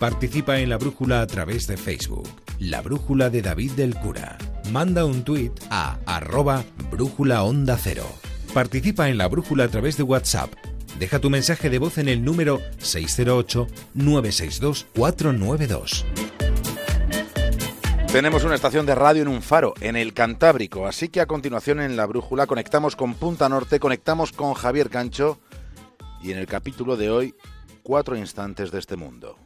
Participa en la brújula a través de Facebook. La brújula de David del Cura. Manda un tuit a arroba brújula onda cero. Participa en la brújula a través de WhatsApp. Deja tu mensaje de voz en el número 608-962-492. Tenemos una estación de radio en un faro, en el Cantábrico, así que a continuación en la brújula conectamos con Punta Norte, conectamos con Javier Cancho y en el capítulo de hoy, cuatro instantes de este mundo.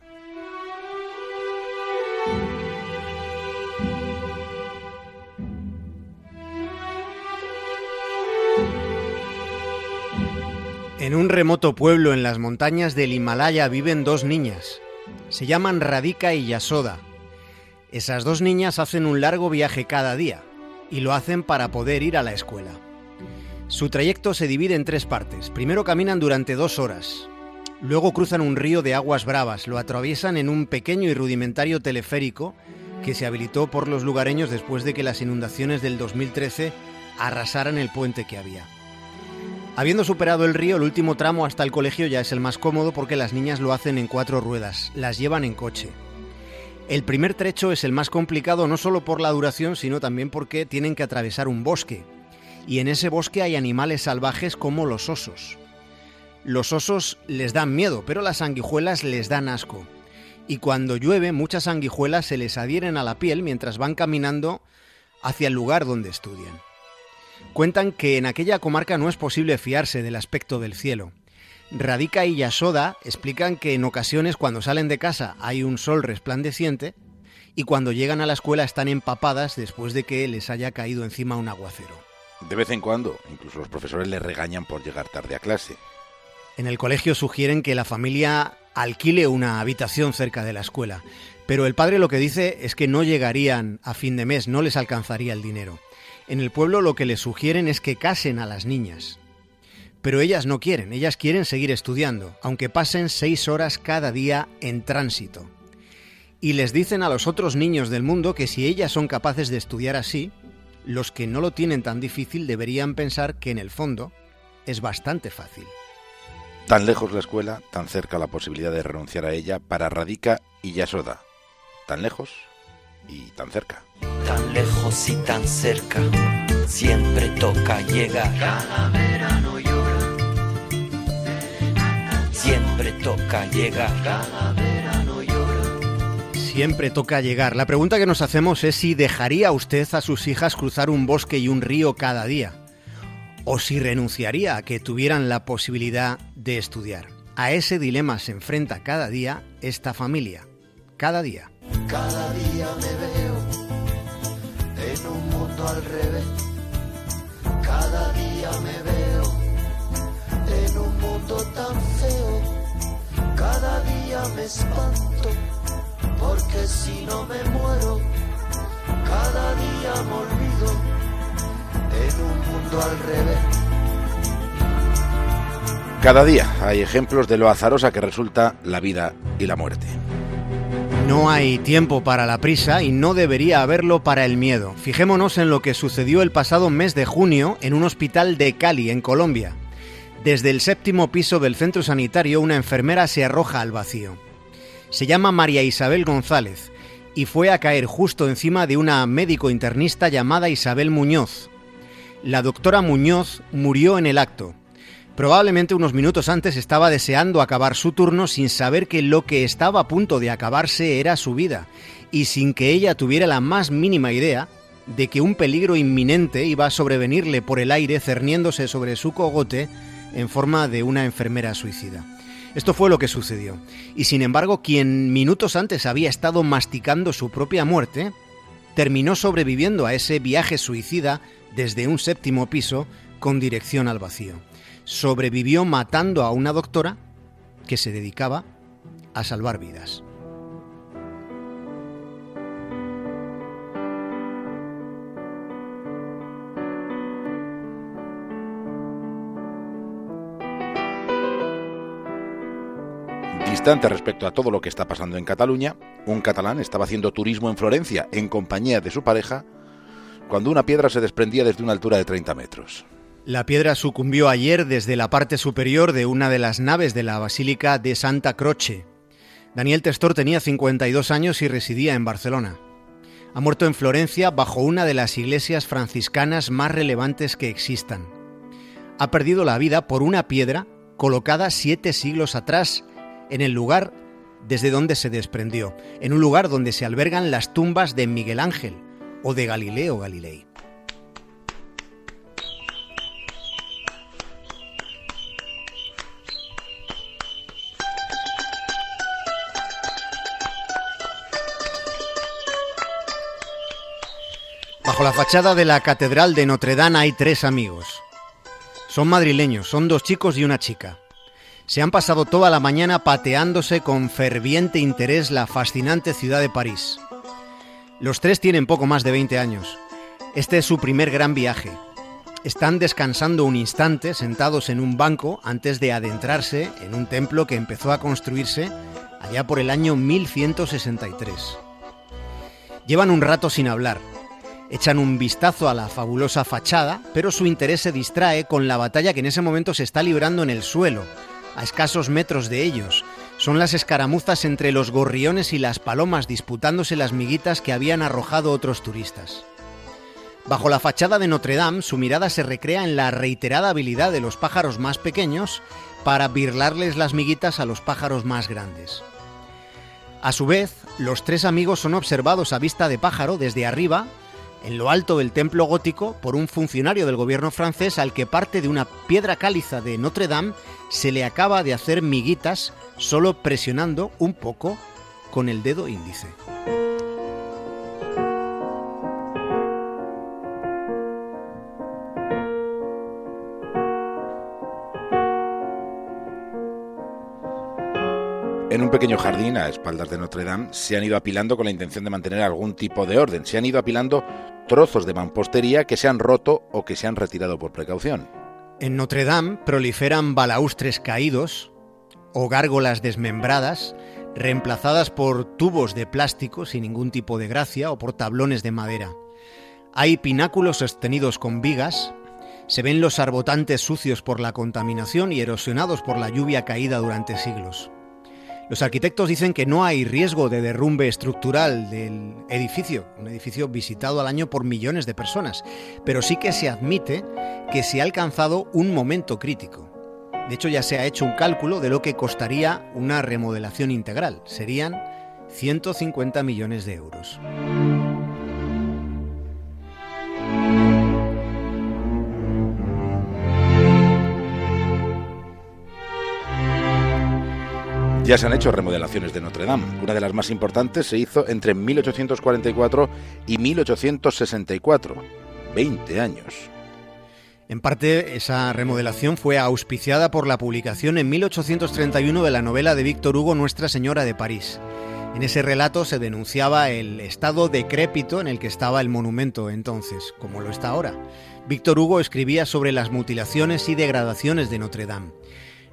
En un remoto pueblo en las montañas del Himalaya viven dos niñas. Se llaman Radika y Yasoda. Esas dos niñas hacen un largo viaje cada día y lo hacen para poder ir a la escuela. Su trayecto se divide en tres partes. Primero caminan durante dos horas. Luego cruzan un río de aguas bravas, lo atraviesan en un pequeño y rudimentario teleférico que se habilitó por los lugareños después de que las inundaciones del 2013 arrasaran el puente que había. Habiendo superado el río, el último tramo hasta el colegio ya es el más cómodo porque las niñas lo hacen en cuatro ruedas, las llevan en coche. El primer trecho es el más complicado no solo por la duración, sino también porque tienen que atravesar un bosque. Y en ese bosque hay animales salvajes como los osos. Los osos les dan miedo, pero las sanguijuelas les dan asco. Y cuando llueve, muchas sanguijuelas se les adhieren a la piel mientras van caminando hacia el lugar donde estudian. Cuentan que en aquella comarca no es posible fiarse del aspecto del cielo. Radica y Yasoda explican que en ocasiones cuando salen de casa hay un sol resplandeciente y cuando llegan a la escuela están empapadas después de que les haya caído encima un aguacero. De vez en cuando, incluso los profesores les regañan por llegar tarde a clase. En el colegio sugieren que la familia alquile una habitación cerca de la escuela, pero el padre lo que dice es que no llegarían a fin de mes, no les alcanzaría el dinero. En el pueblo lo que les sugieren es que casen a las niñas. Pero ellas no quieren, ellas quieren seguir estudiando, aunque pasen seis horas cada día en tránsito. Y les dicen a los otros niños del mundo que si ellas son capaces de estudiar así, los que no lo tienen tan difícil deberían pensar que en el fondo es bastante fácil. Tan lejos la escuela, tan cerca la posibilidad de renunciar a ella para Radica y Yasoda. Tan lejos y tan cerca. Tan lejos y tan cerca, siempre toca llegar. Cada verano llora. Siempre toca llegar. Cada verano llora. Siempre toca llegar. La pregunta que nos hacemos es si dejaría usted a sus hijas cruzar un bosque y un río cada día. O si renunciaría a que tuvieran la posibilidad de estudiar. A ese dilema se enfrenta cada día esta familia. Cada día. Cada día me al revés. Cada día me veo en un mundo tan feo. Cada día me espanto porque si no me muero, cada día me olvido en un mundo al revés. Cada día hay ejemplos de lo azarosa que resulta la vida y la muerte. No hay tiempo para la prisa y no debería haberlo para el miedo. Fijémonos en lo que sucedió el pasado mes de junio en un hospital de Cali, en Colombia. Desde el séptimo piso del centro sanitario una enfermera se arroja al vacío. Se llama María Isabel González y fue a caer justo encima de una médico internista llamada Isabel Muñoz. La doctora Muñoz murió en el acto. Probablemente unos minutos antes estaba deseando acabar su turno sin saber que lo que estaba a punto de acabarse era su vida y sin que ella tuviera la más mínima idea de que un peligro inminente iba a sobrevenirle por el aire cerniéndose sobre su cogote en forma de una enfermera suicida. Esto fue lo que sucedió. Y sin embargo, quien minutos antes había estado masticando su propia muerte, terminó sobreviviendo a ese viaje suicida desde un séptimo piso con dirección al vacío sobrevivió matando a una doctora que se dedicaba a salvar vidas. Distante respecto a todo lo que está pasando en Cataluña, un catalán estaba haciendo turismo en Florencia en compañía de su pareja cuando una piedra se desprendía desde una altura de 30 metros. La piedra sucumbió ayer desde la parte superior de una de las naves de la Basílica de Santa Croce. Daniel Testor tenía 52 años y residía en Barcelona. Ha muerto en Florencia bajo una de las iglesias franciscanas más relevantes que existan. Ha perdido la vida por una piedra colocada siete siglos atrás en el lugar desde donde se desprendió, en un lugar donde se albergan las tumbas de Miguel Ángel o de Galileo Galilei. La fachada de la Catedral de Notre Dame hay tres amigos. Son madrileños, son dos chicos y una chica. Se han pasado toda la mañana pateándose con ferviente interés la fascinante ciudad de París. Los tres tienen poco más de 20 años. Este es su primer gran viaje. Están descansando un instante sentados en un banco antes de adentrarse en un templo que empezó a construirse allá por el año 1163. Llevan un rato sin hablar, Echan un vistazo a la fabulosa fachada, pero su interés se distrae con la batalla que en ese momento se está librando en el suelo, a escasos metros de ellos. Son las escaramuzas entre los gorriones y las palomas disputándose las miguitas que habían arrojado otros turistas. Bajo la fachada de Notre Dame, su mirada se recrea en la reiterada habilidad de los pájaros más pequeños para birlarles las miguitas a los pájaros más grandes. A su vez, los tres amigos son observados a vista de pájaro desde arriba en lo alto del templo gótico por un funcionario del gobierno francés al que parte de una piedra cáliza de Notre Dame se le acaba de hacer miguitas solo presionando un poco con el dedo índice. En un pequeño jardín a espaldas de Notre Dame se han ido apilando con la intención de mantener algún tipo de orden. Se han ido apilando trozos de mampostería que se han roto o que se han retirado por precaución. En Notre Dame proliferan balaustres caídos o gárgolas desmembradas, reemplazadas por tubos de plástico sin ningún tipo de gracia o por tablones de madera. Hay pináculos sostenidos con vigas, se ven los arbotantes sucios por la contaminación y erosionados por la lluvia caída durante siglos. Los arquitectos dicen que no hay riesgo de derrumbe estructural del edificio, un edificio visitado al año por millones de personas, pero sí que se admite que se ha alcanzado un momento crítico. De hecho, ya se ha hecho un cálculo de lo que costaría una remodelación integral. Serían 150 millones de euros. Ya se han hecho remodelaciones de Notre Dame. Una de las más importantes se hizo entre 1844 y 1864. 20 años. En parte, esa remodelación fue auspiciada por la publicación en 1831 de la novela de Víctor Hugo Nuestra Señora de París. En ese relato se denunciaba el estado decrépito en el que estaba el monumento entonces, como lo está ahora. Víctor Hugo escribía sobre las mutilaciones y degradaciones de Notre Dame.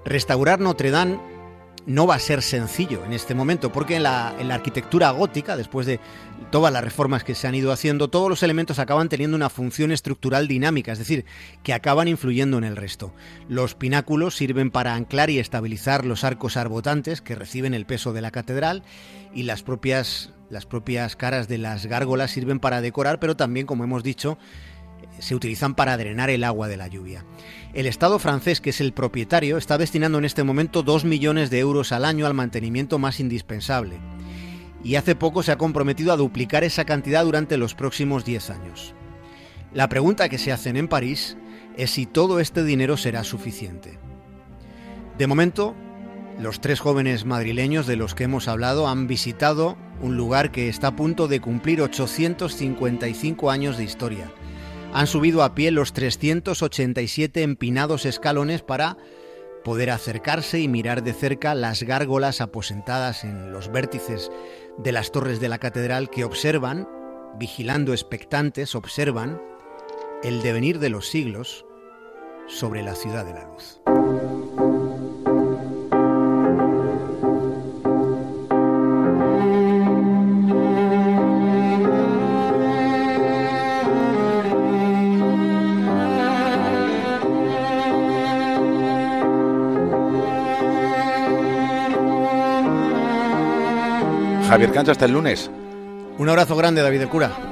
Restaurar Notre Dame no va a ser sencillo en este momento, porque en la, arquitectura gótica, después de todas las reformas que se han ido haciendo, todos los elementos acaban teniendo una función estructural dinámica, es decir, que acaban influyendo en el resto. Los pináculos sirven para anclar y estabilizar los arcos arbotantes que reciben el peso de la catedral y las propias, las propias caras de las gárgolas sirven para decorar, pero también, como hemos dicho, se utilizan para drenar el agua de la lluvia. El Estado francés, que es el propietario, está destinando en este momento 2 millones de euros al año al mantenimiento más indispensable. Y hace poco se ha comprometido a duplicar esa cantidad durante los próximos 10 años. La pregunta que se hacen en París es si todo este dinero será suficiente. De momento, los tres jóvenes madrileños de los que hemos hablado han visitado un lugar que está a punto de cumplir 855 años de historia han subido a pie los 387 empinados escalones para poder acercarse y mirar de cerca las gárgolas aposentadas en los vértices de las torres de la catedral que observan, vigilando expectantes, observan el devenir de los siglos sobre la ciudad de la luz. Javier Cancho, hasta el lunes. Un abrazo grande, David de Cura.